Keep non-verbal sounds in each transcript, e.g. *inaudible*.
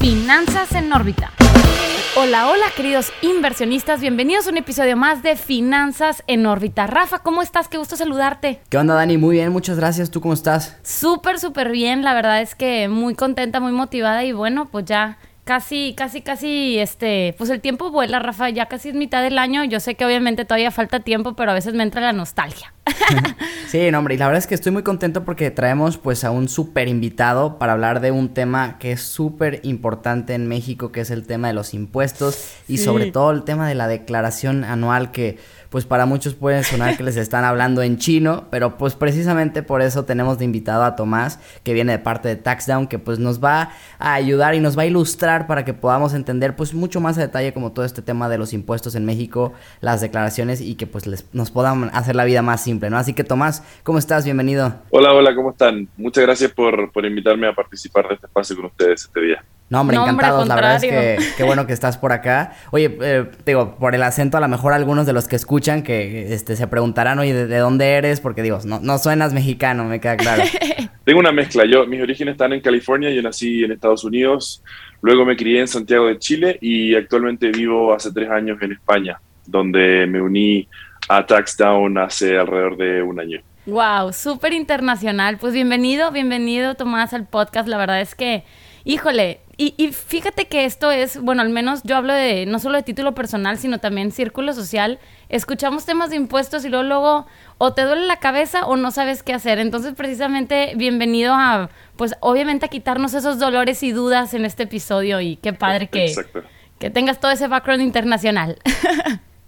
Finanzas en órbita. Hola, hola queridos inversionistas, bienvenidos a un episodio más de Finanzas en órbita. Rafa, ¿cómo estás? Qué gusto saludarte. ¿Qué onda Dani? Muy bien, muchas gracias. ¿Tú cómo estás? Súper, súper bien. La verdad es que muy contenta, muy motivada y bueno, pues ya casi, casi, casi, este, pues el tiempo vuela, Rafa, ya casi es mitad del año. Yo sé que obviamente todavía falta tiempo, pero a veces me entra la nostalgia. *laughs* sí, no, hombre, y la verdad es que estoy muy contento porque traemos pues a un súper invitado para hablar de un tema que es súper importante en México, que es el tema de los impuestos y sobre todo el tema de la declaración anual que pues para muchos puede sonar que les están hablando en chino, pero pues precisamente por eso tenemos de invitado a Tomás, que viene de parte de TaxDown, que pues nos va a ayudar y nos va a ilustrar para que podamos entender pues mucho más a detalle como todo este tema de los impuestos en México, las declaraciones y que pues les, nos puedan hacer la vida más simple, ¿no? Así que Tomás, ¿cómo estás? Bienvenido. Hola, hola, ¿cómo están? Muchas gracias por, por invitarme a participar de este espacio con ustedes este día. No, hombre, encantados. la verdad es que qué bueno que estás por acá. Oye, eh, digo, por el acento, a lo mejor algunos de los que escuchan que este, se preguntarán, oye, ¿de, dónde eres? Porque digo, no, no suenas mexicano, me queda claro. *laughs* Tengo una mezcla. Yo, mis orígenes están en California, yo nací en Estados Unidos, luego me crié en Santiago de Chile y actualmente vivo hace tres años en España, donde me uní a TaxDown hace alrededor de un año. Wow, súper internacional. Pues bienvenido, bienvenido Tomás al podcast. La verdad es que, híjole, y, fíjate que esto es, bueno, al menos yo hablo de no solo de título personal, sino también círculo social. Escuchamos temas de impuestos y luego, luego o te duele la cabeza o no sabes qué hacer. Entonces, precisamente, bienvenido a, pues obviamente a quitarnos esos dolores y dudas en este episodio y qué padre que, que tengas todo ese background internacional.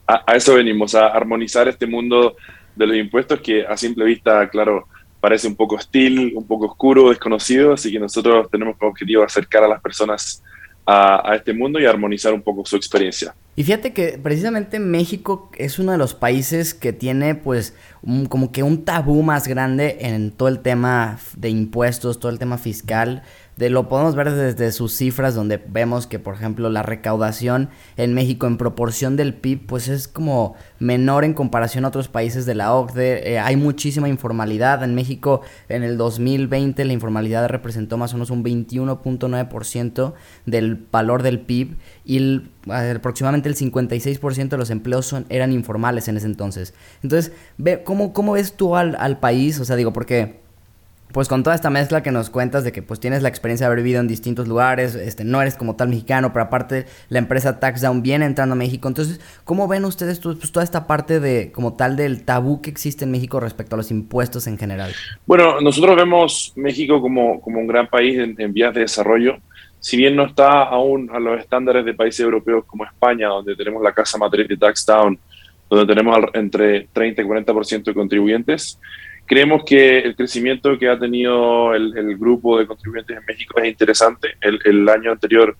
a, a eso venimos, a armonizar este mundo de los impuestos que a simple vista, claro, parece un poco hostil, un poco oscuro, desconocido, así que nosotros tenemos como objetivo acercar a las personas a, este mundo y armonizar un poco su experiencia. Y fíjate que precisamente México es uno de los países que tiene pues como que un tabú más grande en todo el tema de impuestos, todo el tema fiscal de, lo podemos ver desde sus cifras donde vemos que por ejemplo la recaudación en México en proporción del PIB pues es como menor en comparación a otros países de la OCDE. Eh, hay muchísima informalidad. En México en el 2020 la informalidad representó más o menos un 21.9% del valor del PIB y aproximadamente el 56% de los empleos son, eran informales en ese entonces. Entonces, ve, ¿cómo, cómo ves tú al, al país? O sea, digo, porque pues con toda esta mezcla que nos cuentas de que pues tienes la experiencia de haber vivido en distintos lugares, este, no eres como tal mexicano, pero aparte la empresa TaxDown viene entrando a México. Entonces, ¿cómo ven ustedes pues, toda esta parte de como tal del tabú que existe en México respecto a los impuestos en general? Bueno, nosotros vemos México como, como un gran país en, vías de desarrollo. Si bien no está aún a los estándares de países europeos como España, donde tenemos la casa matriz de TaxDown, donde tenemos entre 30 y 40% de contribuyentes, Creemos que el crecimiento que ha tenido el, grupo de contribuyentes en México es interesante. El, año anterior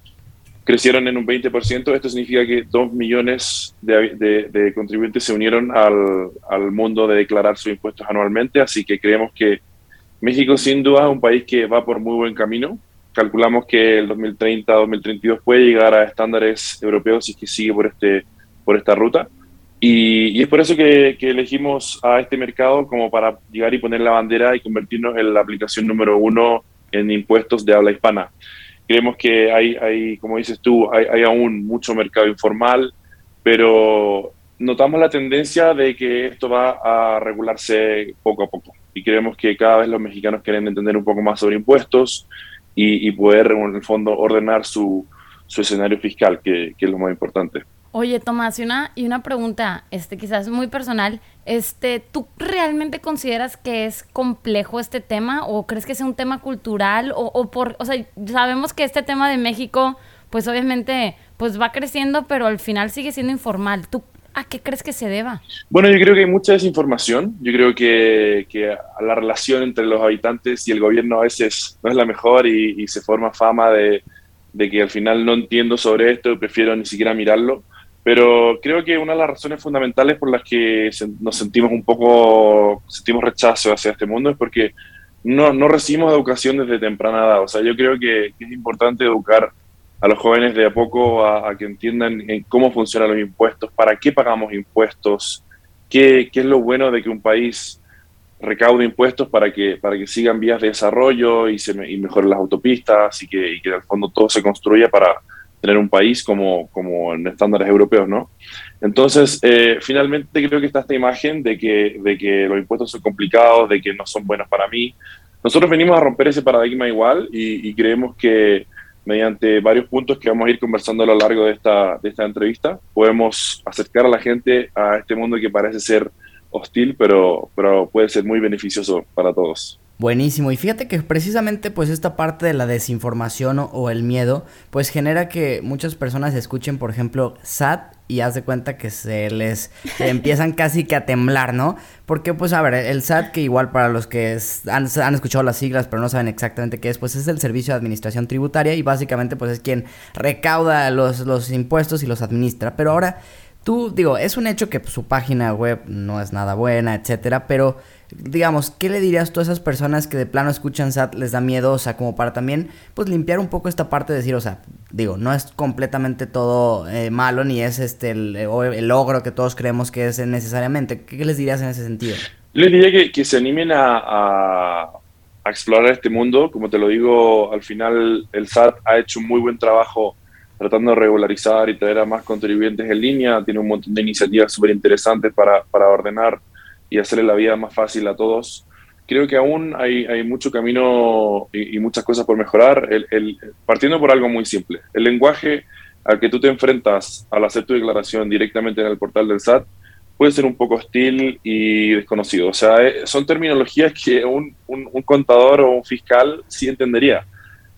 crecieron en un 20%. Esto significa que dos millones de, contribuyentes se unieron al, al, mundo de declarar sus impuestos anualmente. Así que creemos que México sin duda es un país que va por muy buen camino. Calculamos que el 2030-2032 puede llegar a estándares europeos si es que sigue por, este, por esta ruta. Y, es por eso que, elegimos a este mercado como para llegar y poner la bandera y convertirnos en la aplicación número uno en impuestos de habla hispana. Creemos que hay, hay como dices tú, hay, hay aún mucho mercado informal, pero notamos la tendencia de que esto va a regularse poco a poco. Y creemos que cada vez los mexicanos quieren entender un poco más sobre impuestos y, poder, en el fondo, ordenar su, su escenario fiscal, que, que es lo más importante. Oye, Tomás, y una, y una pregunta, este, quizás muy personal. Este, ¿tú realmente consideras que es complejo este tema? ¿O crees que es un tema cultural? O, o por, o sea, sabemos que este tema de México, pues obviamente, pues va creciendo, pero al final sigue siendo informal. ¿Tú a qué crees que se deba? Bueno, yo creo que hay mucha desinformación. Yo creo que, que la relación entre los habitantes y el gobierno a veces no es la mejor y, y se forma fama de, de que al final no entiendo sobre esto prefiero ni siquiera mirarlo. Pero creo que una de las razones fundamentales por las que nos sentimos un poco, sentimos rechazo hacia este mundo es porque no, no recibimos educación desde temprana edad. O sea, yo creo que, es importante educar a los jóvenes de a poco a, que entiendan cómo funcionan los impuestos, para qué pagamos impuestos, qué, qué, es lo bueno de que un país recaude impuestos para que, para que sigan vías de desarrollo y, se y mejoren las autopistas y que, y que el fondo todo se construya para tener un país como, como en estándares europeos, ¿no? Entonces, eh, finalmente creo que está esta imagen de que, de que los impuestos son complicados, de que no son buenos para mí. Nosotros venimos a romper ese paradigma igual y, y creemos que mediante varios puntos que vamos a ir conversando a lo largo de esta, de esta entrevista, podemos acercar a la gente a este mundo que parece ser hostil, pero, pero puede ser muy beneficioso para todos. Buenísimo. Y fíjate que precisamente pues esta parte de la desinformación o, el miedo pues genera que muchas personas escuchen por ejemplo SAT y haz de cuenta que se les empiezan *laughs* casi que a temblar, ¿no? Porque pues a ver, el SAT que igual para los que han, han, escuchado las siglas pero no saben exactamente qué es, pues es el Servicio de Administración Tributaria y básicamente pues es quien recauda los, los impuestos y los administra. Pero ahora tú digo, es un hecho que pues, su página web no es nada buena, etcétera, pero digamos, ¿qué le dirías tú a esas personas que de plano escuchan SAT, les da miedo, o sea, como para también, pues limpiar un poco esta parte de decir, o sea, digo, no es completamente todo eh, malo, ni es este el, logro que todos creemos que es necesariamente. ¿Qué, les dirías en ese sentido? Les diría que, que se animen a, explorar este mundo. Como te lo digo, al final el SAT ha hecho un muy buen trabajo tratando de regularizar y traer a más contribuyentes en línea. Tiene un montón de iniciativas súper interesantes para, para ordenar y hacerle la vida más fácil a todos. Creo que aún hay, mucho camino y, muchas cosas por mejorar, partiendo por algo muy simple. El lenguaje al que tú te enfrentas al hacer tu declaración directamente en el portal del SAT puede ser un poco hostil y desconocido. O sea, eh, son terminologías que un, un, contador o un fiscal sí entendería,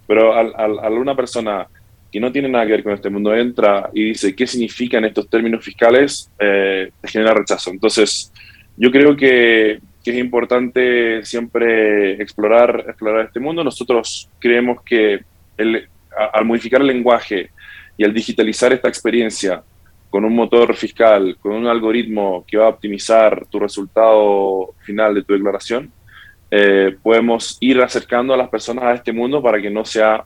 pero al, al, una persona que no tiene nada que ver con este mundo entra y dice qué significan estos términos fiscales, eh, genera rechazo. Entonces, yo creo que, es importante siempre explorar, explorar este mundo. Nosotros creemos que al modificar el lenguaje y al digitalizar esta experiencia con un motor fiscal, con un algoritmo que va a optimizar tu resultado final de tu declaración, eh, podemos ir acercando a las personas a este mundo para que no sea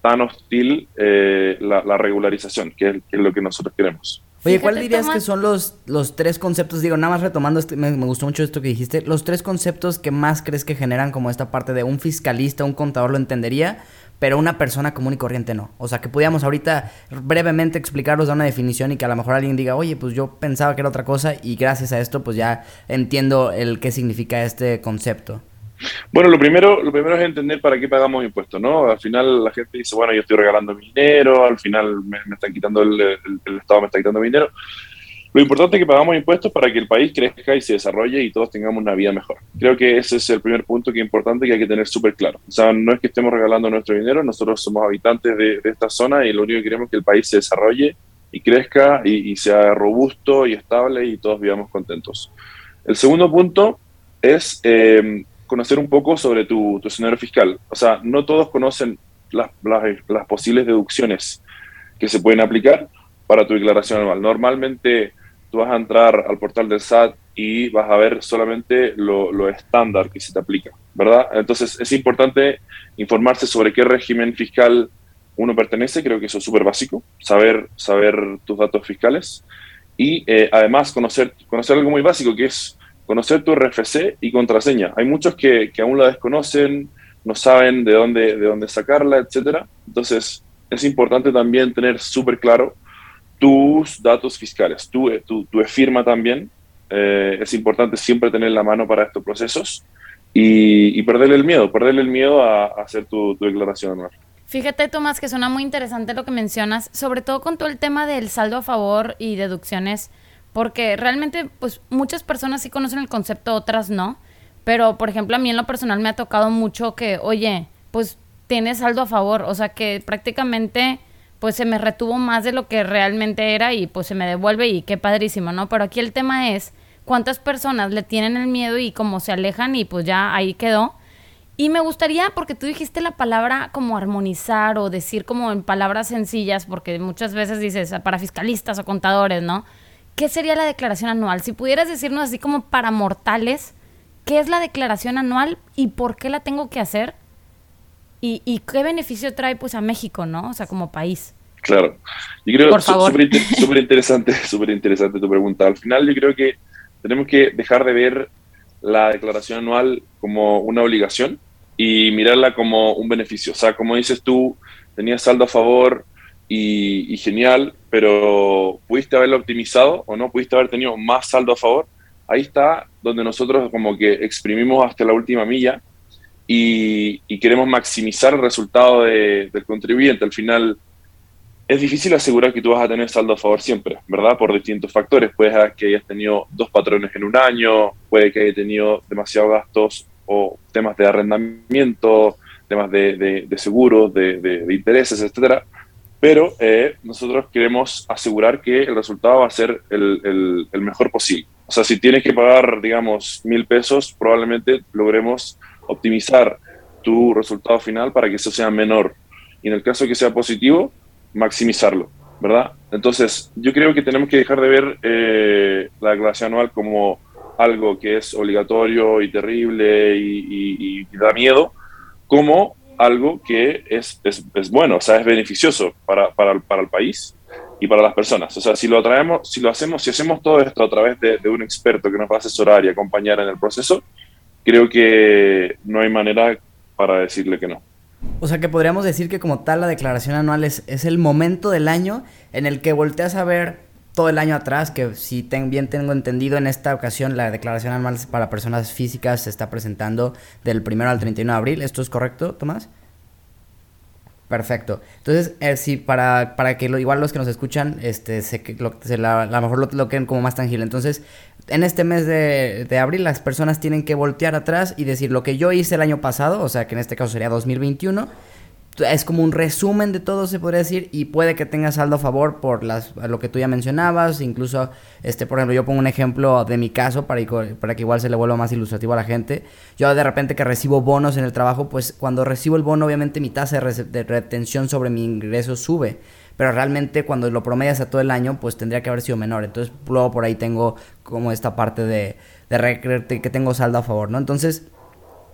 tan hostil eh, la, regularización, que es lo que nosotros queremos. Oye, ¿cuál dirías que son los, los tres conceptos? Digo, nada más retomando, este, me, gustó mucho esto que dijiste. Los tres conceptos que más crees que generan como esta parte de un fiscalista, un contador lo entendería, pero una persona común y corriente no. O sea, que pudiéramos ahorita brevemente explicarlos, dar una definición y que a lo mejor alguien diga, oye, pues yo pensaba que era otra cosa y gracias a esto pues ya entiendo el qué significa este concepto. Bueno, lo primero, lo primero es entender para qué pagamos impuestos, ¿no? Al final la gente dice, bueno, yo estoy regalando mi dinero, al final me, están quitando el, Estado me está quitando mi dinero. Lo importante es que pagamos impuestos para que el país crezca y se desarrolle y todos tengamos una vida mejor. Creo que ese es el primer punto que es importante que hay que tener súper claro. O sea, no es que estemos regalando nuestro dinero, nosotros somos habitantes de, esta zona y lo único que queremos es que el país se desarrolle y crezca y, y sea robusto y estable y todos vivamos contentos. El segundo punto es eh, conocer un poco sobre tu, escenario fiscal. O sea, no todos conocen las, las, posibles deducciones que se pueden aplicar para tu declaración anual. Normalmente tú vas a entrar al portal del SAT y vas a ver solamente lo, lo, estándar que se te aplica, ¿verdad? Entonces es importante informarse sobre qué régimen fiscal uno pertenece, creo que eso es súper básico, saber, saber tus datos fiscales y eh, además conocer, conocer algo muy básico que es conocer tu RFC y contraseña. Hay muchos que, que aún la desconocen, no saben de dónde, de dónde sacarla, etcétera. Entonces, es importante también tener súper claro tus datos fiscales, tu, tu, tu firma también. Eh, es importante siempre tener la mano para estos procesos y, y perderle el miedo, perderle el miedo a, a hacer tu, tu declaración anual. Fíjate, Tomás, que suena muy interesante lo que mencionas, sobre todo con todo el tema del saldo a favor y deducciones porque realmente, pues muchas personas sí conocen el concepto, otras no. Pero, por ejemplo, a mí en lo personal me ha tocado mucho que, oye, pues tienes saldo a favor. O sea, que prácticamente, pues se me retuvo más de lo que realmente era y pues se me devuelve y qué padrísimo, ¿no? Pero aquí el tema es cuántas personas le tienen el miedo y cómo se alejan y pues ya ahí quedó. Y me gustaría, porque tú dijiste la palabra como armonizar o decir como en palabras sencillas, porque muchas veces dices para fiscalistas o contadores, ¿no? ¿Qué sería la declaración anual? Si pudieras decirnos así como para mortales, ¿qué es la declaración anual y por qué la tengo que hacer? Y, qué beneficio trae pues a México, ¿no? O sea, como país. Claro. Yo creo *laughs* súper interesante, *laughs* súper interesante tu pregunta. Al final yo creo que tenemos que dejar de ver la declaración anual como una obligación y mirarla como un beneficio. O sea, como dices tú, tenías saldo a favor y, genial, pero pudiste haberlo optimizado o no, pudiste haber tenido más saldo a favor. Ahí está donde nosotros como que exprimimos hasta la última milla y, queremos maximizar el resultado del contribuyente. Al final, es difícil asegurar que tú vas a tener saldo a favor siempre, ¿verdad? Por distintos factores. Puede que hayas tenido dos patrones en un año, puede que hayas tenido demasiados gastos o temas de arrendamiento, temas de, seguros, de, intereses, etcétera. Pero eh, nosotros queremos asegurar que el resultado va a ser el, el mejor posible. O sea, si tienes que pagar, digamos, mil pesos, probablemente logremos optimizar tu resultado final para que eso sea menor. Y en el caso que sea positivo, maximizarlo, ¿verdad? Entonces, yo creo que tenemos que dejar de ver eh, la declaración anual como algo que es obligatorio y terrible y, da miedo, como algo que es, es, es, bueno, o sea, es beneficioso para, para, para, el país y para las personas. O sea, si lo traemos, si lo hacemos, si hacemos todo esto a través de, de un experto que nos va a asesorar y acompañar en el proceso, creo que no hay manera para decirle que no. O sea que podríamos decir que como tal la declaración anual es, es el momento del año en el que volteas a ver todo el año atrás, que si bien tengo entendido en esta ocasión la declaración anual para personas físicas se está presentando del 1 al 31 de abril. ¿Esto es correcto, Tomás? Perfecto. Entonces, eh, sí, para, para que lo, igual los que nos escuchan, este, se, lo, se la, a lo mejor lo, lo queden como más tangible. Entonces, en este mes de, de, abril, las personas tienen que voltear atrás y decir lo que yo hice el año pasado, o sea, que en este caso sería 2021, es como un resumen de todo, se podría decir, y puede que tenga saldo a favor por las, lo que tú ya mencionabas, incluso, este, por ejemplo, yo pongo un ejemplo de mi caso para, para que igual se le vuelva más ilustrativo a la gente. Yo de repente que recibo bonos en el trabajo, pues cuando recibo el bono, obviamente mi tasa de, retención sobre mi ingreso sube pero realmente cuando lo promedias a todo el año, pues tendría que haber sido menor. Entonces, luego por ahí tengo como esta parte de, de que tengo saldo a favor, ¿no? Entonces,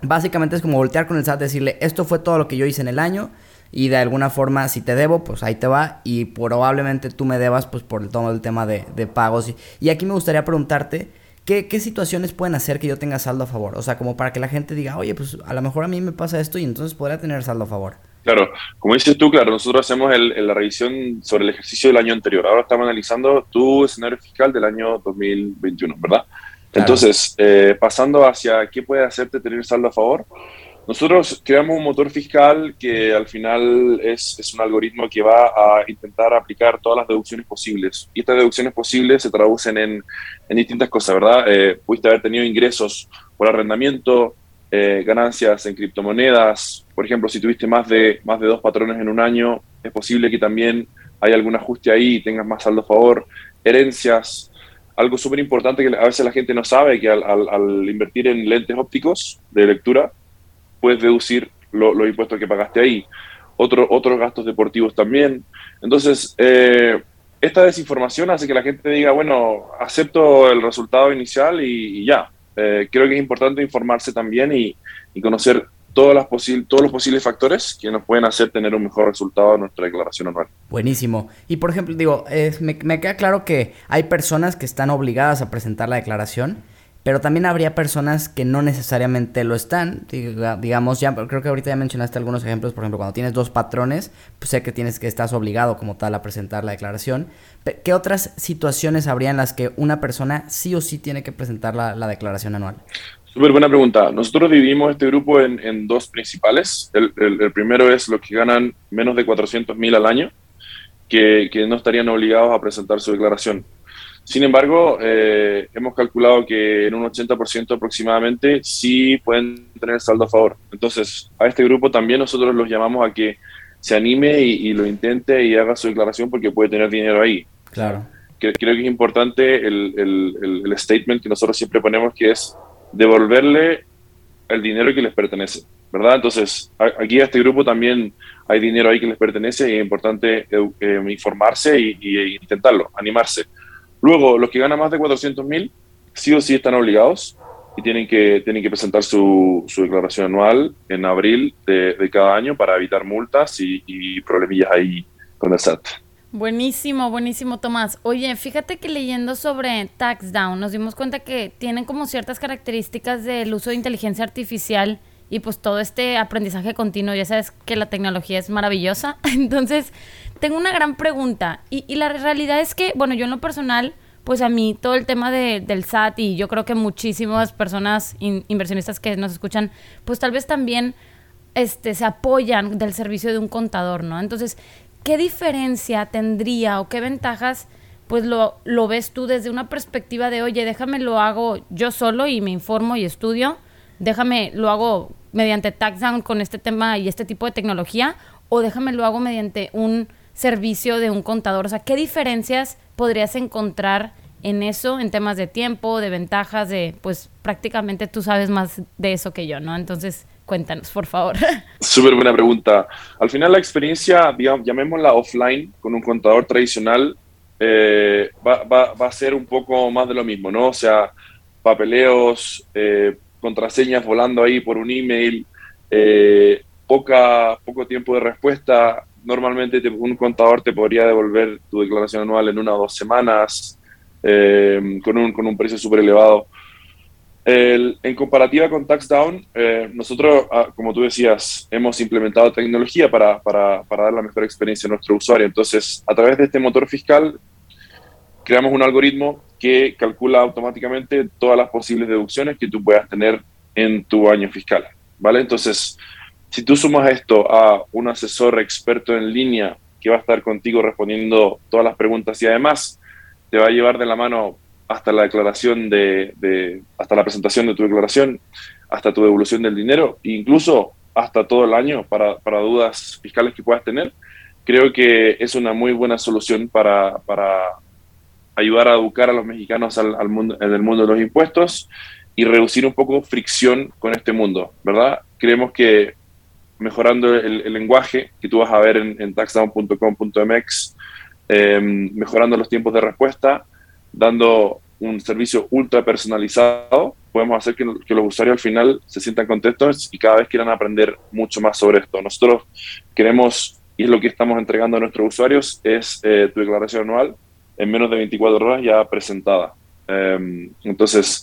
Básicamente es como voltear con el SAT, decirle, esto fue todo lo que yo hice en el año y de alguna forma si te debo, pues ahí te va y probablemente tú me debas pues por todo el tema de, pagos. Y, aquí me gustaría preguntarte, ¿qué, situaciones pueden hacer que yo tenga saldo a favor? O sea, como para que la gente diga, oye, pues a lo mejor a mí me pasa esto y entonces podría tener saldo a favor. Claro, como dices tú, claro, nosotros hacemos la revisión sobre el ejercicio del año anterior. Ahora estamos analizando tu escenario fiscal del año 2021, ¿verdad? Entonces, eh, pasando hacia qué puede hacerte tener saldo a favor, nosotros creamos un motor fiscal que al final es, es, un algoritmo que va a intentar aplicar todas las deducciones posibles. Y estas deducciones posibles se traducen en, en distintas cosas, ¿verdad? Eh, pudiste haber tenido ingresos por arrendamiento, eh, ganancias en criptomonedas. Por ejemplo, si tuviste más de, más de dos patrones en un año, es posible que también haya algún ajuste ahí y tengas más saldo a favor. Herencias, algo súper importante que a veces la gente no sabe, que al, invertir en lentes ópticos de lectura, puedes deducir los impuestos que pagaste ahí. Otro, otros gastos deportivos también. Entonces, eh, esta desinformación hace que la gente diga, bueno, acepto el resultado inicial y, ya. Eh, creo que es importante informarse también y, y conocer todas las todos los posibles factores que nos pueden hacer tener un mejor resultado en nuestra declaración anual. Buenísimo. Y por ejemplo, digo, me, queda claro que hay personas que están obligadas a presentar la declaración, pero también habría personas que no necesariamente lo están. digamos, ya creo que ahorita ya mencionaste algunos ejemplos, por ejemplo, cuando tienes dos patrones, pues sé que tienes que estás obligado como tal a presentar la declaración. ¿Qué otras situaciones habría en las que una persona sí o sí tiene que presentar la declaración anual? Súper buena pregunta. Nosotros dividimos este grupo en, dos principales. El, primero es los que ganan menos de 400 mil al año, que, no estarían obligados a presentar su declaración. Sin embargo, eh, hemos calculado que en un 80% aproximadamente sí pueden tener saldo a favor. Entonces, a este grupo también nosotros los llamamos a que se anime y, lo intente y haga su declaración porque puede tener dinero ahí. Claro. Creo, creo que es importante el, el statement que nosotros siempre ponemos que es devolverle el dinero que les pertenece, ¿verdad? Entonces, aquí a este grupo también hay dinero ahí que les pertenece y es importante eh, informarse y, intentarlo, animarse. Luego, los que ganan más de 400 mil, sí o sí están obligados y tienen que, tienen que presentar su, declaración anual en abril de, de, cada año para evitar multas y, y problemillas ahí con el SAT. Buenísimo, buenísimo, Tomás. Oye, fíjate que leyendo sobre TaxDown nos dimos cuenta que tienen como ciertas características del uso de inteligencia artificial y pues todo este aprendizaje continuo. Ya sabes que la tecnología es maravillosa. *laughs* Entonces, tengo una gran pregunta y, y la realidad es que, bueno, yo en lo personal, pues a mí todo el tema de, del SAT y yo creo que muchísimas personas inversionistas que nos escuchan, pues tal vez también este, se apoyan del servicio de un contador, ¿no? Entonces, ¿qué diferencia tendría o qué ventajas pues lo, lo ves tú desde una perspectiva de, oye, déjame lo hago yo solo y me informo y estudio, déjame lo hago mediante TaxDown con este tema y este tipo de tecnología, o déjame lo hago mediante un servicio de un contador. O sea, ¿qué diferencias podrías encontrar en eso, en temas de tiempo, de ventajas, de, pues prácticamente tú sabes más de eso que yo, ¿no? Entonces, Cuéntanos, por favor. *laughs* Súper buena pregunta. Al final la experiencia, digamos, llamémosla offline, con un contador tradicional, eh, va, a ser un poco más de lo mismo, ¿no? O sea, papeleos, eh, contraseñas volando ahí por un email, eh, poca, poco tiempo de respuesta. Normalmente un contador te podría devolver tu declaración anual en una o dos semanas con, un, con un precio súper elevado en comparativa con TaxDown, eh, nosotros, ah, como tú decías, hemos implementado tecnología para, para, para, dar la mejor experiencia a nuestro usuario. Entonces, a través de este motor fiscal, creamos un algoritmo que calcula automáticamente todas las posibles deducciones que tú puedas tener en tu año fiscal. ¿vale? Entonces, si tú sumas esto a un asesor experto en línea que va a estar contigo respondiendo todas las preguntas y además te va a llevar de la mano hasta la declaración de, hasta la presentación de tu declaración, hasta tu devolución del dinero, incluso hasta todo el año para, dudas fiscales que puedas tener, creo que es una muy buena solución para, ayudar a educar a los mexicanos al, mundo, en el mundo de los impuestos y reducir un poco fricción con este mundo, ¿verdad? Creemos que mejorando el, lenguaje que tú vas a ver en, en taxdown.com.mx, eh, mejorando los tiempos de respuesta, dando un servicio ultra personalizado, podemos hacer que, los usuarios al final se sientan contentos y cada vez quieran aprender mucho más sobre esto. Nosotros queremos, y es lo que estamos entregando a nuestros usuarios, es eh, tu declaración anual en menos de 24 horas ya presentada. Em, entonces,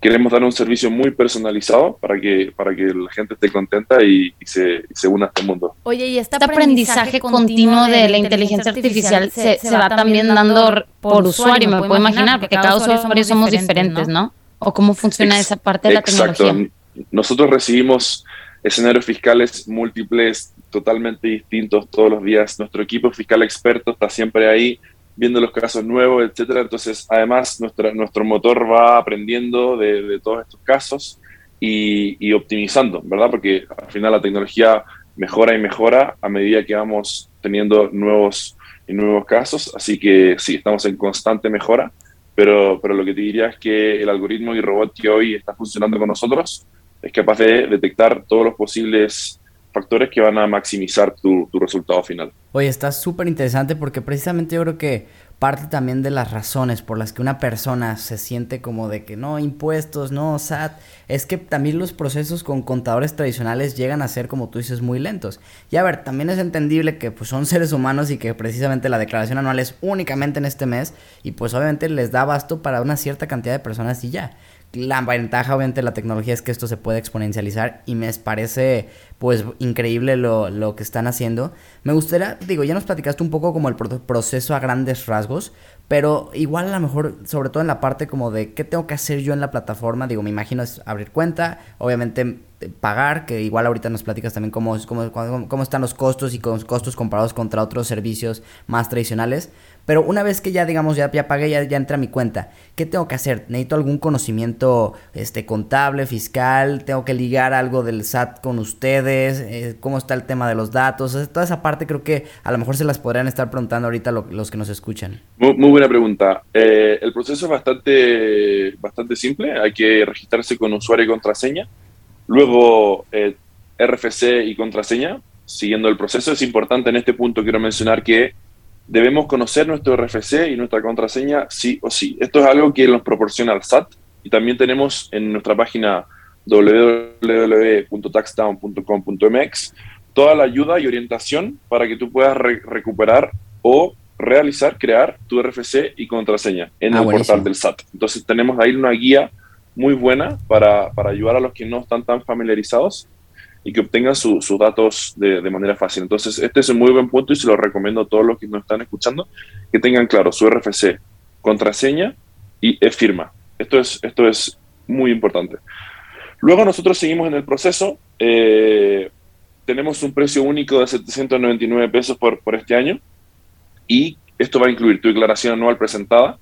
queremos dar un servicio muy personalizado para que, para que la gente esté contenta y, se, se, una a este mundo. Oye, y este, aprendizaje, continuo de, la inteligencia artificial, se, se, va también dando por usuario, me puedo imaginar, porque cada usuario somos diferentes, ¿no? ¿O cómo funciona esa parte de la tecnología? Nosotros recibimos escenarios fiscales múltiples, totalmente distintos todos los días. Nuestro equipo fiscal experto está siempre ahí viendo los casos nuevos, etcétera. Entonces, además, nuestra, nuestro motor va aprendiendo de, todos estos casos y, optimizando, ¿verdad? Porque al final la tecnología mejora y mejora a medida que vamos teniendo nuevos y nuevos casos. Así que sí, estamos en constante mejora. Pero, pero lo que te diría es que el algoritmo y robot que hoy está funcionando con nosotros es capaz de detectar todos los posibles factores que van a maximizar tu, resultado final. Oye, está súper interesante porque precisamente yo creo que parte también de las razones por las que una persona se siente como de que no, impuestos, no, SAT, es que también los procesos con contadores tradicionales llegan a ser, como tú dices, muy lentos. Y a ver, también es entendible que pues son *laughs* seres humanos y que precisamente la declaración anual es únicamente en este mes y pues obviamente les da abasto para una cierta cantidad de personas y ya la ventaja obviamente de la tecnología es que esto se puede exponencializar y me parece pues increíble lo, lo, que están haciendo. Me gustaría, digo, ya nos platicaste un poco como el proceso a grandes rasgos, pero igual a lo mejor, sobre todo en la parte como de qué tengo que hacer yo en la plataforma, digo, me imagino es abrir cuenta, obviamente pagar, que igual ahorita nos platicas también cómo, cómo, cómo están los costos y con costos comparados contra otros servicios más tradicionales. Pero una vez que ya, digamos, ya, ya pagué, ya, ya entra mi cuenta, ¿qué tengo que hacer? ¿Necesito algún conocimiento este, contable, fiscal? ¿Tengo que ligar algo del SAT con ustedes? Eh, ¿Cómo está el tema de los datos? toda esa parte creo que a lo mejor se las podrían estar preguntando ahorita los que nos escuchan. Muy, buena pregunta. Eh, el proceso es bastante, bastante simple. Hay que registrarse con usuario y contraseña Luego, eh, RFC y contraseña, siguiendo el proceso. Es importante en este punto, quiero mencionar que debemos conocer nuestro RFC y nuestra contraseña sí o sí. Esto es algo que nos proporciona el SAT y también tenemos en nuestra página www.taxdown.com.mx toda la ayuda y orientación para que tú puedas recuperar o realizar, crear tu RFC y contraseña en ah, el portal del SAT. Entonces tenemos ahí una guía muy buena para, para, ayudar a los que no están tan familiarizados y que obtengan sus datos de, de, manera fácil. Entonces este es un muy buen punto y se lo recomiendo a todos los que nos están escuchando, que tengan claro su RFC, contraseña y e-firma. Esto es, esto es muy importante. Luego nosotros seguimos en el proceso. Eh, tenemos un precio único de 799 pesos por, por este año y esto va a incluir tu declaración anual presentada,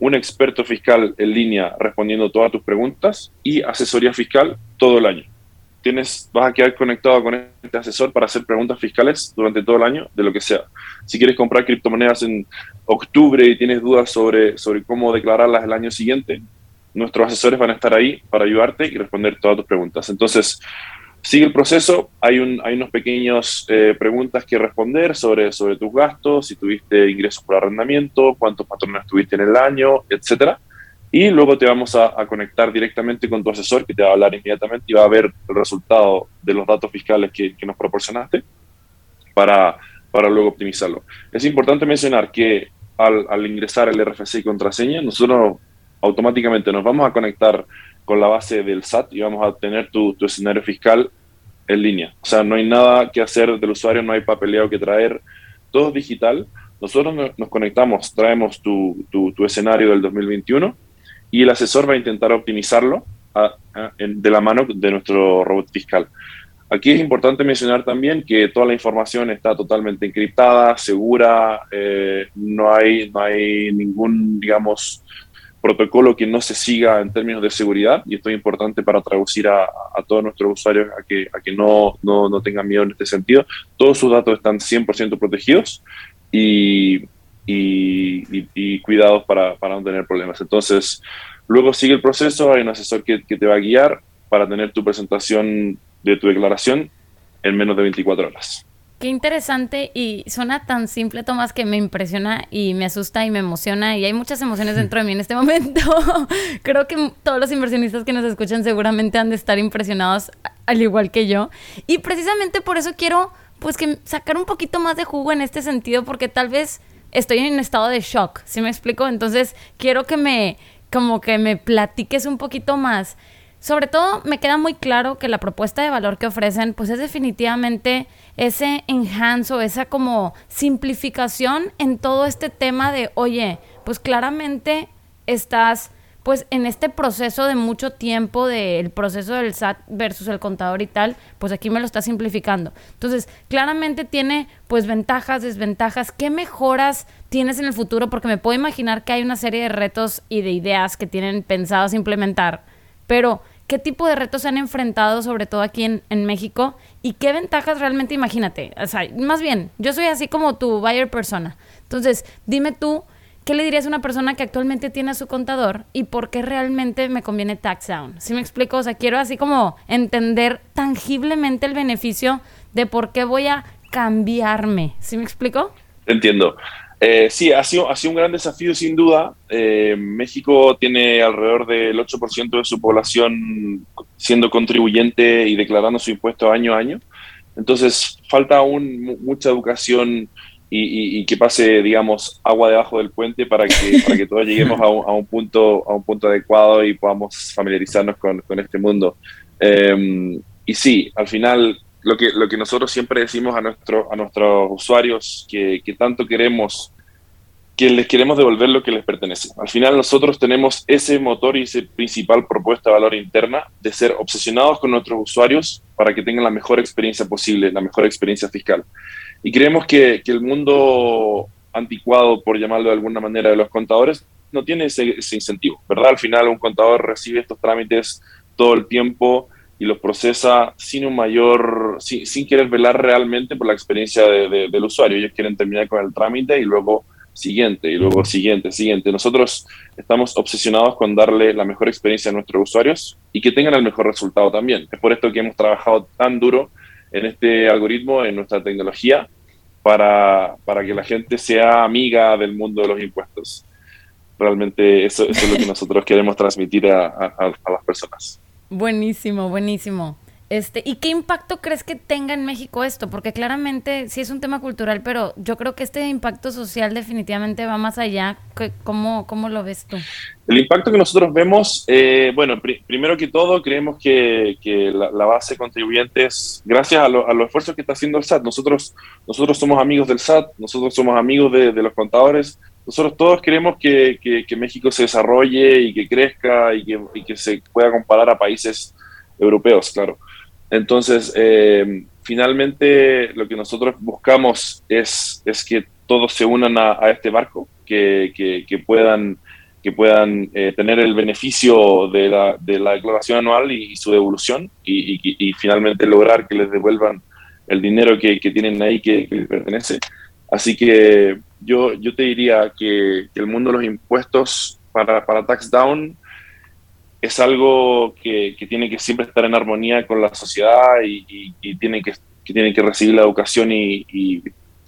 un experto fiscal en línea respondiendo todas tus preguntas y asesoría fiscal todo el año. Tienes, vas a quedar conectado con este asesor para hacer preguntas fiscales durante todo el año, de lo que sea. Si quieres comprar criptomonedas en octubre y tienes dudas sobre, sobre cómo declararlas el año siguiente, nuestros asesores van a estar ahí para ayudarte y responder todas tus preguntas. Entonces, sigue el proceso, hay, un, hay unos pequeños eh, preguntas que responder sobre, sobre tus gastos, si tuviste ingresos por arrendamiento, cuántos patrones tuviste en el año, etcétera. Y luego te vamos a, conectar directamente con tu asesor que te va a hablar inmediatamente y va a ver el resultado de los datos fiscales que, nos proporcionaste para, para luego optimizarlo. Es importante mencionar que al, ingresar el RFC y contraseña, nosotros automáticamente nos vamos a conectar con la base del SAT y vamos a tener tu, tu, escenario fiscal en línea. O sea, no hay nada que hacer del usuario, no hay papeleo que traer, todo es digital. Nosotros nos conectamos, traemos tu, tu escenario del 2021 y el asesor va a intentar optimizarlo de la mano de nuestro robot fiscal. Aquí es importante mencionar también que toda la información está totalmente encriptada, segura, eh, no, hay, no hay ningún, digamos, protocolo que no se siga en términos de seguridad y esto es importante para traducir a, a todos nuestros usuarios a que, a que no, no, no, tengan miedo en este sentido. Todos sus datos están 100% protegidos y, y, y, cuidados para, para, no tener problemas. Entonces, luego sigue el proceso, hay un asesor que, que te va a guiar para tener tu presentación de tu declaración en menos de 24 horas. Qué interesante y suena tan simple, Tomás, que me impresiona y me asusta y me emociona y hay muchas emociones *laughs* dentro de mí en este momento. *laughs* Creo que todos los inversionistas que nos escuchan seguramente han de estar impresionados al igual que yo. Y precisamente por eso quiero pues que sacar un poquito más de jugo en este sentido porque tal vez estoy en un estado de shock, ¿sí me explico? Entonces quiero que me como que me platiques un poquito más. Sobre todo me queda muy claro que la propuesta de valor que ofrecen pues es definitivamente ese enhance o esa como simplificación en todo este tema de, oye, pues claramente estás pues en este proceso de mucho tiempo del proceso del SAT versus el contador y tal, pues aquí me lo está simplificando. Entonces, claramente tiene pues ventajas, desventajas, ¿qué mejoras tienes en el futuro? Porque me puedo imaginar que hay una serie de retos y de ideas que tienen pensados implementar, pero ¿qué tipo de retos se han enfrentado sobre todo aquí en, en México y qué ventajas realmente, imagínate, o sea, más bien, yo soy así como tu buyer persona. Entonces, dime tú, ¿qué le dirías a una persona que actualmente tiene a su contador y por qué realmente me conviene tax down? ¿Sí me explico? O sea, quiero así como entender tangiblemente el beneficio de por qué voy a cambiarme. ¿Sí me explico? Entiendo. Eh, sí, ha sido, ha sido un gran desafío sin duda. Eh, México tiene alrededor del 8% de su población siendo contribuyente y declarando su impuesto año a año. Entonces, falta aún mucha educación y, que pase, digamos, agua debajo del puente para que, *laughs* para que todos lleguemos a un, punto, a un punto adecuado y podamos familiarizarnos con, con este mundo. Eh, y sí, al final lo que, lo que nosotros siempre decimos a, nuestro, a nuestros usuarios que, que tanto queremos, que les queremos devolver lo que les pertenece. Al final nosotros tenemos ese motor y ese principal propuesta de valor interna de ser obsesionados con nuestros usuarios para que tengan la mejor experiencia posible, la mejor experiencia fiscal. Y creemos que, el mundo anticuado, por llamarlo de alguna manera, de los contadores, no tiene ese, ese incentivo, ¿verdad? Al final un contador recibe estos trámites todo el tiempo y los procesa sin un mayor, sin, sin querer velar realmente por la experiencia de, del usuario. Ellos quieren terminar con el trámite y luego siguiente, y luego siguiente, siguiente. Nosotros estamos obsesionados con darle la mejor experiencia a nuestros usuarios y que tengan el mejor resultado también. Es por esto que hemos trabajado tan duro en este algoritmo, en nuestra tecnología, para, para que la gente sea amiga del mundo de los impuestos. Realmente eso, eso es lo que *laughs* nosotros queremos transmitir a, a, a las personas. Buenísimo, buenísimo. Este, ¿Y qué impacto crees que tenga en México esto? Porque claramente sí es un tema cultural, pero yo creo que este impacto social definitivamente va más allá. ¿Cómo, cómo lo ves tú? El impacto que nosotros vemos, eh, bueno, primero que todo, creemos que, que la, base de contribuyentes, gracias a, los esfuerzos que está haciendo el SAT, nosotros, nosotros somos amigos del SAT, nosotros somos amigos de, de los contadores, nosotros todos queremos que, que, México se desarrolle y que crezca y que, y que se pueda comparar a países europeos, claro. Entonces, eh, finalmente lo que nosotros buscamos es, es que todos se unan a, este barco, que, que, puedan, que puedan eh, tener el beneficio de la, de la declaración anual y, su devolución y, finalmente lograr que les devuelvan el dinero que, que tienen ahí que, les pertenece. Así que yo, yo te diría que, el mundo de los impuestos para, para Tax Down es algo que, tiene que siempre estar en armonía con la sociedad y, tiene que, que que recibir la educación y,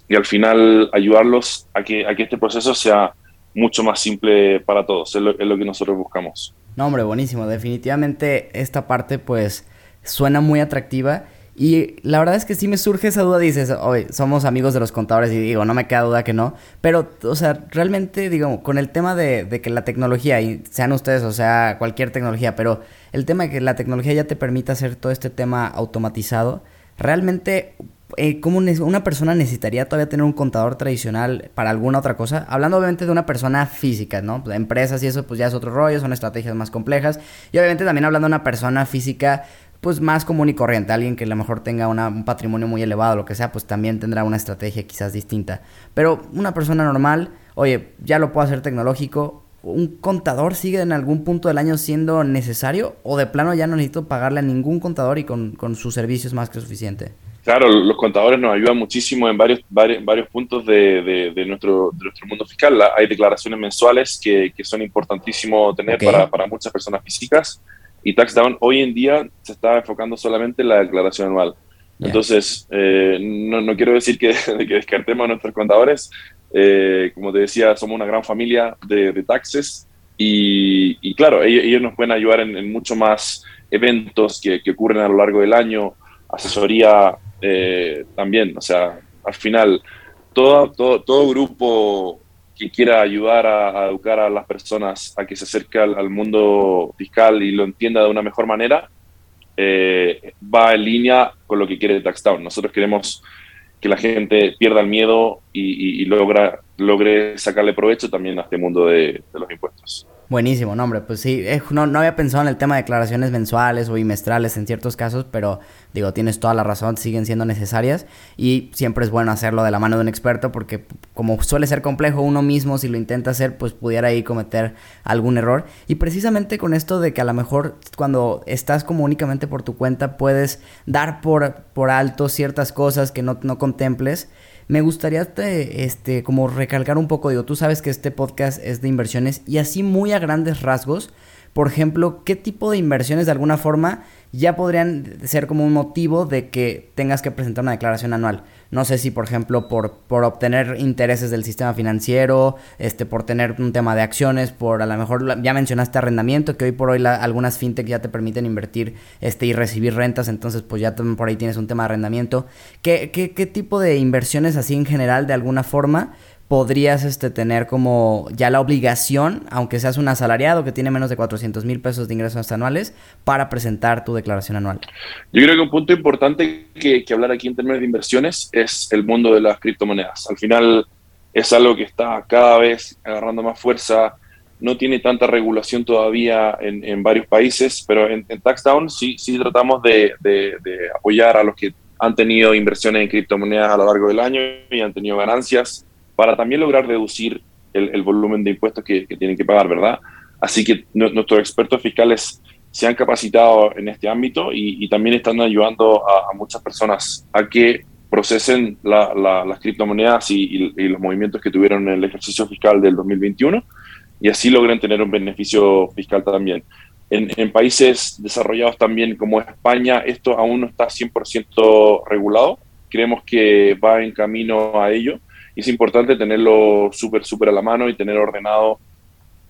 al final ayudarlos a que, a que este proceso sea mucho más simple para todos. Es lo, es lo que nosotros buscamos. No, hombre, buenísimo. Definitivamente esta parte pues suena muy atractiva y la verdad es que sí me surge esa duda, dices, oye, somos amigos de los contadores y digo, no me queda duda que no, pero, o sea, realmente, digo, con el tema de, que la tecnología, y sean ustedes, o sea, cualquier tecnología, pero el tema de que la tecnología ya te permita hacer todo este tema automatizado, realmente, eh, ¿cómo una persona necesitaría todavía tener un contador tradicional para alguna otra cosa? Hablando obviamente de una persona física, ¿no? Empresas y eso, pues ya es otro rollo, son estrategias más complejas. Y obviamente también hablando de una persona física pues más común y corriente, alguien que a lo mejor tenga un patrimonio muy elevado, lo que sea, pues también tendrá una estrategia quizás distinta. Pero una persona normal, oye, ya lo puedo hacer tecnológico, ¿un contador sigue en algún punto del año siendo necesario o de plano ya no necesito pagarle a ningún contador y con, con sus servicios más que suficiente? Claro, los contadores nos ayudan muchísimo en varios, varios, puntos de, de, nuestro, de nuestro mundo fiscal. Hay declaraciones mensuales que, que son importantísimos tener para, para muchas personas físicas y TaxDown hoy en día se está enfocando solamente en la declaración anual. Entonces, eh, no, no, quiero decir que, *laughs* que, descartemos a nuestros contadores. Eh, como te decía, somos una gran familia de, de taxes y, y, claro, ellos, nos pueden ayudar en, en mucho más eventos que, que, ocurren a lo largo del año, asesoría eh, también. O sea, al final, todo, todo, todo grupo que quiera ayudar a, educar a las personas a que se acerque al, mundo fiscal y lo entienda de una mejor manera, eh, va en línea con lo que quiere TaxDown. Nosotros queremos que la gente pierda el miedo y, logra, logre sacarle provecho también a este mundo de los impuestos. Buenísimo, no, hombre, pues sí, eh, no, no, había pensado en el tema de declaraciones mensuales o bimestrales en ciertos casos, pero digo, tienes toda la razón, siguen siendo necesarias y siempre es bueno hacerlo de la mano de un experto porque como suele ser complejo uno mismo, si lo intenta hacer, pues pudiera ahí cometer algún error. Y precisamente con esto de que a lo mejor cuando estás como únicamente por tu cuenta puedes dar por, por alto ciertas cosas que no, no contemples, me gustaría este, como recalcar un poco, digo, tú sabes que este podcast es de inversiones y así muy a grandes rasgos, por ejemplo, ¿qué tipo de inversiones de alguna forma ya podrían ser como un motivo de que tengas que presentar una declaración anual? No sé si, por ejemplo, por, por obtener intereses del sistema financiero, este, por tener un tema de acciones, por a lo mejor ya mencionaste arrendamiento, que hoy por hoy algunas fintech ya te permiten invertir este, y recibir rentas, entonces pues ya por ahí tienes un tema de arrendamiento. ¿Qué, qué, qué tipo de inversiones así en general de alguna forma? Podrías este, tener como ya la obligación, aunque seas un asalariado que tiene menos de 400 mil pesos de ingresos anuales, para presentar tu declaración anual. Yo creo que un punto importante que, que hablar aquí en términos de inversiones es el mundo de las criptomonedas. Al final es algo que está cada vez agarrando más fuerza, no tiene tanta regulación todavía en, en varios países, pero en, en TaxDown sí, sí tratamos de, de, de apoyar a los que han tenido inversiones en criptomonedas a lo largo del año y han tenido ganancias para también lograr reducir el, volumen de impuestos que, tienen que pagar, ¿verdad? Así que nuestros expertos fiscales se han capacitado en este ámbito y, también están ayudando a, muchas personas a que procesen las criptomonedas y, los movimientos que tuvieron en el ejercicio fiscal del 2021 y así logren tener un beneficio fiscal también. En, en países desarrollados también como España, esto aún no está 100% regulado. Creemos que va en camino a ello y es importante tenerlo súper, súper a la mano y tener ordenado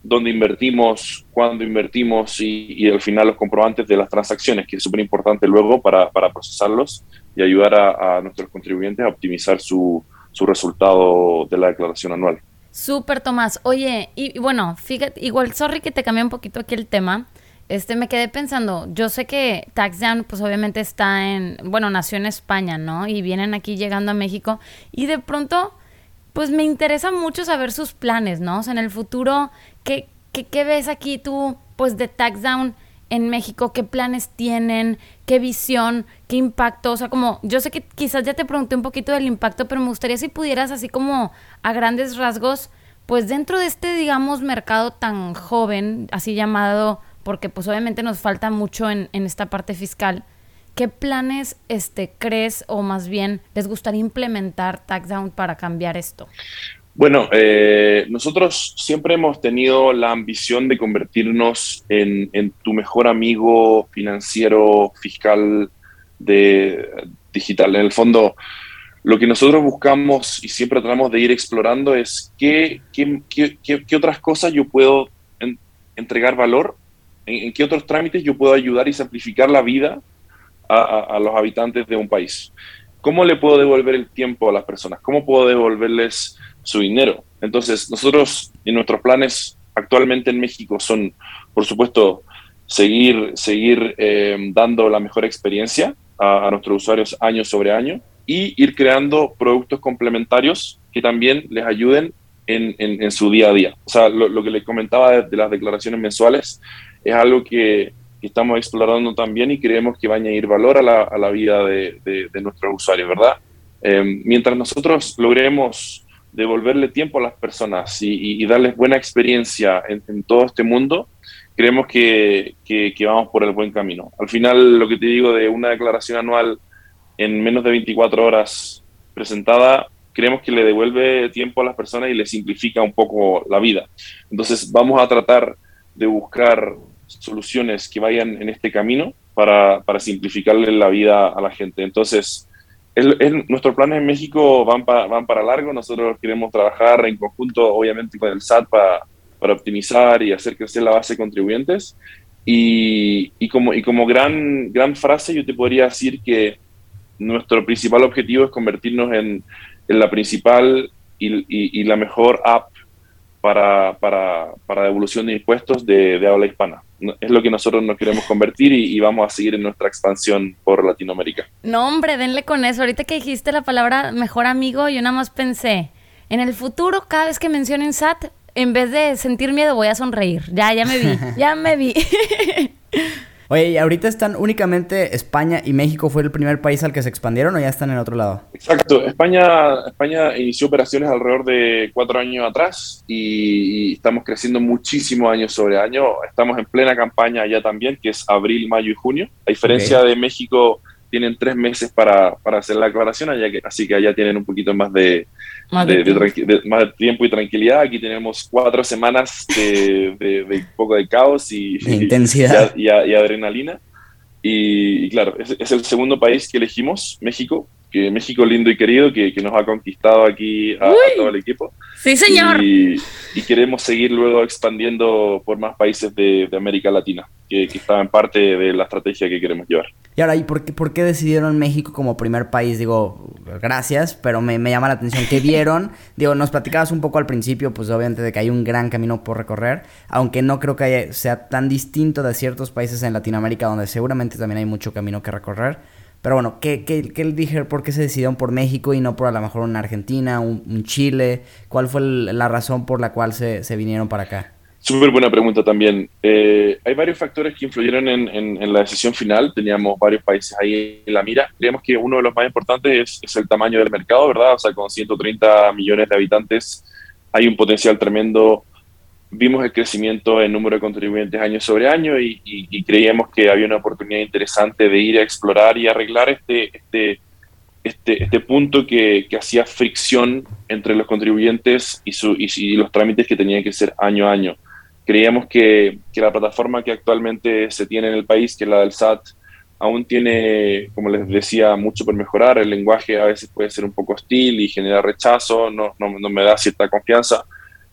dónde invertimos, cuándo invertimos y, al final los comprobantes de las transacciones, que es súper importante luego para, procesarlos y ayudar a, nuestros contribuyentes a optimizar su, su resultado de la declaración anual. Súper, Tomás. Oye, y, bueno, fíjate, igual, sorry que te cambié un poquito aquí el tema. Este, me quedé pensando, yo sé que TaxDown, pues obviamente está en, bueno, nació en España, ¿no? Y vienen aquí llegando a México. Y de pronto, pues me interesa mucho saber sus planes, ¿no? O sea, en el futuro, ¿qué, qué, qué ves aquí tú, pues, de TaxDown en México? ¿Qué planes tienen? ¿Qué visión? ¿Qué impacto? O sea, como, yo sé que quizás ya te pregunté un poquito del impacto, pero me gustaría si pudieras, así como a grandes rasgos, pues dentro de este, digamos, mercado tan joven, así llamado, porque pues obviamente nos falta mucho en, en esta parte fiscal, ¿Qué planes este, crees o más bien les gustaría implementar TaxDown para cambiar esto? Bueno, eh, nosotros siempre hemos tenido la ambición de convertirnos en, tu mejor amigo financiero, fiscal, digital. En el fondo, lo que nosotros buscamos y siempre tratamos de ir explorando es qué, qué, otras cosas yo puedo entregar valor, en, qué otros trámites yo puedo ayudar y simplificar la vida a, los habitantes de un país. ¿Cómo le puedo devolver el tiempo a las personas? ¿Cómo puedo devolverles su dinero? Entonces, nosotros y nuestros planes actualmente en México son, por supuesto, seguir, seguir eh, dando la mejor experiencia a, nuestros usuarios año sobre año y ir creando productos complementarios que también les ayuden en, en, su día a día. O sea, lo, que les comentaba de, las declaraciones mensuales es algo que, que estamos explorando también y creemos que va a añadir valor a la, vida de, de, nuestros usuarios, ¿verdad? Eh, mientras nosotros logremos devolverle tiempo a las personas y, darles buena experiencia en, todo este mundo, creemos que, que, vamos por el buen camino. Al final, lo que te digo de una declaración anual en menos de 24 horas presentada, creemos que le devuelve tiempo a las personas y le simplifica un poco la vida. Entonces, vamos a tratar de buscar soluciones que vayan en este camino para, para simplificarle la vida a la gente. Entonces, nuestros planes en México van, van para largo. Nosotros queremos trabajar en conjunto, obviamente, con el SAT para, para optimizar y hacer crecer la base de contribuyentes. Y, y, como, y como gran, gran frase, yo te podría decir que nuestro principal objetivo es convertirnos en, en la principal y, y, la mejor app para, para, para devolución de impuestos de, de habla hispana es lo que nosotros nos queremos convertir y, vamos a seguir en nuestra expansión por Latinoamérica. No, hombre, denle con eso. Ahorita que dijiste la palabra mejor amigo, yo nada más pensé, en el futuro, cada vez que mencionen SAT, en vez de sentir miedo, voy a sonreír. Ya, ya me vi, *laughs* ya me vi. *laughs* Oye, ¿y ahorita están únicamente España y México fue el primer país al que se expandieron o ya están en otro lado? Exacto, España, España inició operaciones alrededor de cuatro años atrás y, estamos creciendo muchísimo año sobre año. Estamos en plena campaña ya también, que es abril, mayo y junio. A diferencia de México, tienen tres meses para, para hacer la aclaración, allá que, así que allá tienen un poquito más de, más de, más tiempo y tranquilidad. Aquí tenemos cuatro semanas de, de poco de caos y, intensidad y, adrenalina. Y, claro, es, es, el segundo país que elegimos, México, que México lindo y querido, que, que nos ha conquistado aquí a, todo el equipo. Sí, señor. Y, queremos seguir luego expandiendo por más países de, de América Latina, que, que estaban parte de la estrategia que queremos llevar. Y ahora, ¿y por qué, por qué decidieron México como primer país? Digo, gracias, pero me, me llama la atención. ¿Qué *laughs* vieron? Digo, nos platicabas un poco al principio, pues obviamente de que hay un gran camino por recorrer, aunque no creo que sea tan distinto de ciertos países en Latinoamérica donde seguramente también hay mucho camino que recorrer. Pero bueno, ¿qué, qué, qué dije? ¿Por qué se decidieron por México y no por a lo mejor una Argentina, un, Chile? ¿Cuál fue la razón por la cual se, se vinieron para acá? Súper buena pregunta también. Eh, hay varios factores que influyeron en, en, la decisión final. Teníamos varios países ahí en la mira. Creemos que uno de los más importantes es, es, el tamaño del mercado, ¿verdad? O sea, con 130 millones de habitantes hay un potencial tremendo. Vimos el crecimiento en número de contribuyentes año sobre año y, y, creíamos que había una oportunidad interesante de ir a explorar y arreglar este, este, este, este punto que, que hacía fricción entre los contribuyentes y, su, y los trámites que tenían que ser año a año creíamos que, que, la plataforma que actualmente se tiene en el país, que es la del SAT, aún tiene, como les decía, mucho por mejorar. El lenguaje a veces puede ser un poco hostil y genera rechazo, no, no, no me da cierta confianza.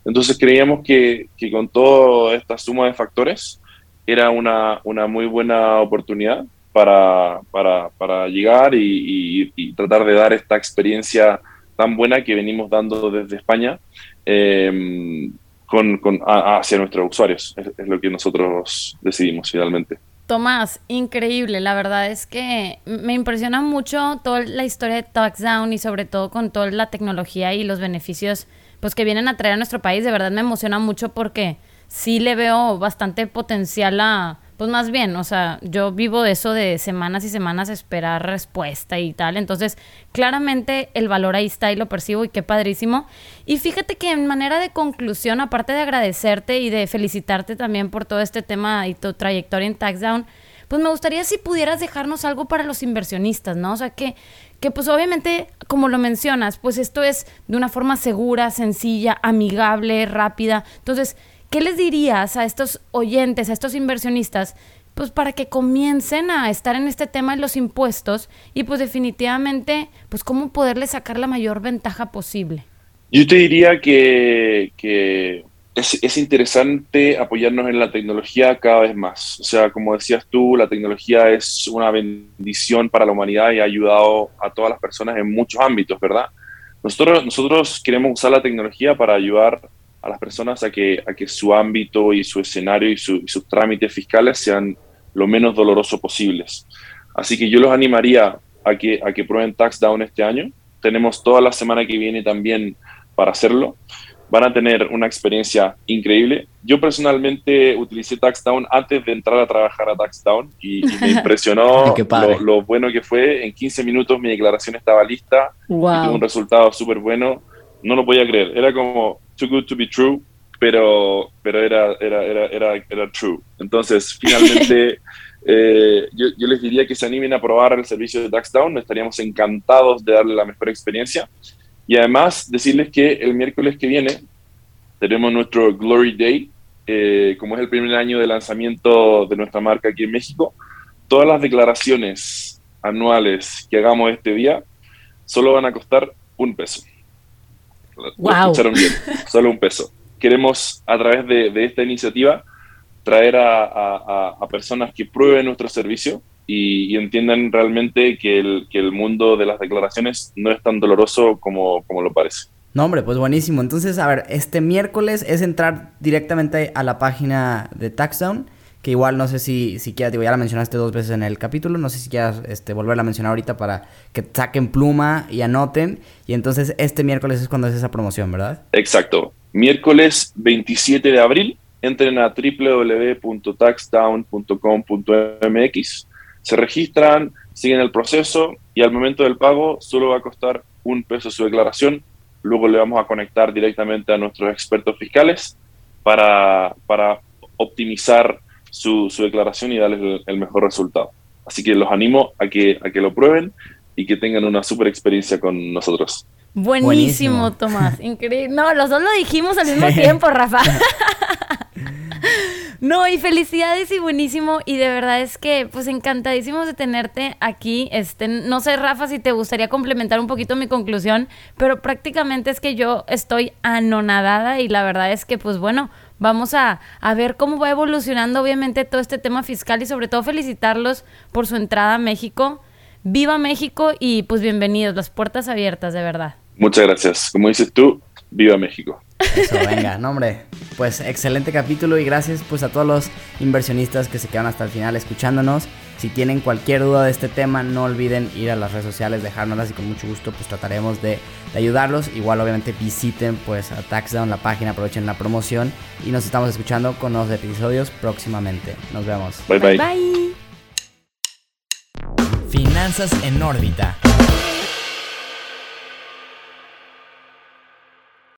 Entonces creíamos que, con toda esta suma de factores era una, una muy buena oportunidad para, llegar y, tratar de dar esta experiencia tan buena que venimos dando desde España eh, con, hacia nuestros usuarios. Es, es, lo que nosotros decidimos finalmente. Tomás, increíble. La verdad es que me impresiona mucho toda la historia de Touchdown y sobre todo con toda la tecnología y los beneficios pues que vienen a traer a nuestro país. De verdad me emociona mucho porque sí le veo bastante potencial a, pues más bien, o sea, yo vivo de eso de semanas y semanas esperar respuesta y tal. Entonces, claramente el valor ahí está y lo percibo y qué padrísimo. Y fíjate que en manera de conclusión, aparte de agradecerte y de felicitarte también por todo este tema y tu trayectoria en TaxDown, pues me gustaría si pudieras dejarnos algo para los inversionistas, ¿no? O sea, que, que pues obviamente, como lo mencionas, pues esto es de una forma segura, sencilla, amigable, rápida. Entonces, ¿Qué les dirías a estos oyentes, a estos inversionistas, pues para que comiencen a estar en este tema de los impuestos y pues definitivamente, pues cómo poderles sacar la mayor ventaja posible? Yo te diría que, que es, es, interesante apoyarnos en la tecnología cada vez más. O sea, como decías tú, la tecnología es una bendición para la humanidad y ha ayudado a todas las personas en muchos ámbitos, ¿verdad? Nosotros, nosotros queremos usar la tecnología para ayudar a las personas a que, a que su ámbito y su escenario y, sus trámites fiscales sean lo menos dolorosos posibles. Así que yo los animaría a que, a que prueben TaxDown este año. Tenemos toda la semana que viene también para hacerlo. Van a tener una experiencia increíble. Yo personalmente utilicé TaxDown antes de entrar a trabajar a TaxDown y, y me *laughs* impresionó *laughs* lo, lo, bueno que fue. En 15 minutos mi declaración estaba lista wow. y tuvo un resultado súper bueno. No lo podía creer. Era como, too good to be true, pero, pero era, era, era, era, era true. Entonces, *laughs* finalmente, eh, yo, yo, les diría que se animen a probar el servicio de TaxDown, estaríamos encantados de darle la mejor experiencia. Y además, decirles que el miércoles que viene tenemos nuestro Glory Day, eh, como es el primer año de lanzamiento de nuestra marca aquí en México. Todas las declaraciones anuales que hagamos este día solo van a costar un peso. Wow. Lo escucharon bien, *laughs* solo un peso. Queremos, a través de, de esta iniciativa, traer a, a, a, personas que prueben nuestro servicio y, y entiendan realmente que el, que el, mundo de las declaraciones no es tan doloroso como, como lo parece. No, hombre, pues buenísimo. Entonces, a ver, este miércoles es entrar directamente a la página de TaxDown que igual no sé si, si quieras, digo, ya la mencionaste dos veces en el capítulo, no sé si quieras este, volverla a mencionar ahorita para que saquen pluma y anoten. Y entonces este miércoles es cuando es esa promoción, ¿verdad? Exacto. Miércoles 27 de abril, entren a www.taxdown.com.mx, se registran, siguen el proceso y al momento del pago solo va a costar un peso su declaración. Luego le vamos a conectar directamente a nuestros expertos fiscales para, para optimizar su, su declaración y darles el, el, mejor resultado. Así que los animo a que, a que lo prueben y que tengan una super experiencia con nosotros. Buenísimo, Buenísimo. Tomás. Increíble. No, los dos lo dijimos al mismo tiempo, Rafa. *laughs* No, y felicidades y buenísimo. Y de verdad es que, pues, encantadísimos de tenerte aquí. Este, no sé, Rafa, si te gustaría complementar un poquito mi conclusión, pero prácticamente es que yo estoy anonadada y la verdad es que, pues, bueno, vamos a, a ver cómo va evolucionando, obviamente, todo este tema fiscal y sobre todo felicitarlos por su entrada a México. Viva México y pues bienvenidos, las puertas abiertas, de verdad. Muchas gracias. Como dices tú, viva México. Eso, venga, no hombre, pues excelente capítulo y gracias pues a todos los inversionistas que se quedan hasta el final escuchándonos. Si tienen cualquier duda de este tema, no olviden ir a las redes sociales, dejárnoslas y con mucho gusto pues trataremos de, de ayudarlos. Igual obviamente visiten pues a TaxDown la página, aprovechen la promoción y nos estamos escuchando con los episodios próximamente. Nos vemos. Bye bye. Bye. Finanzas en órbita.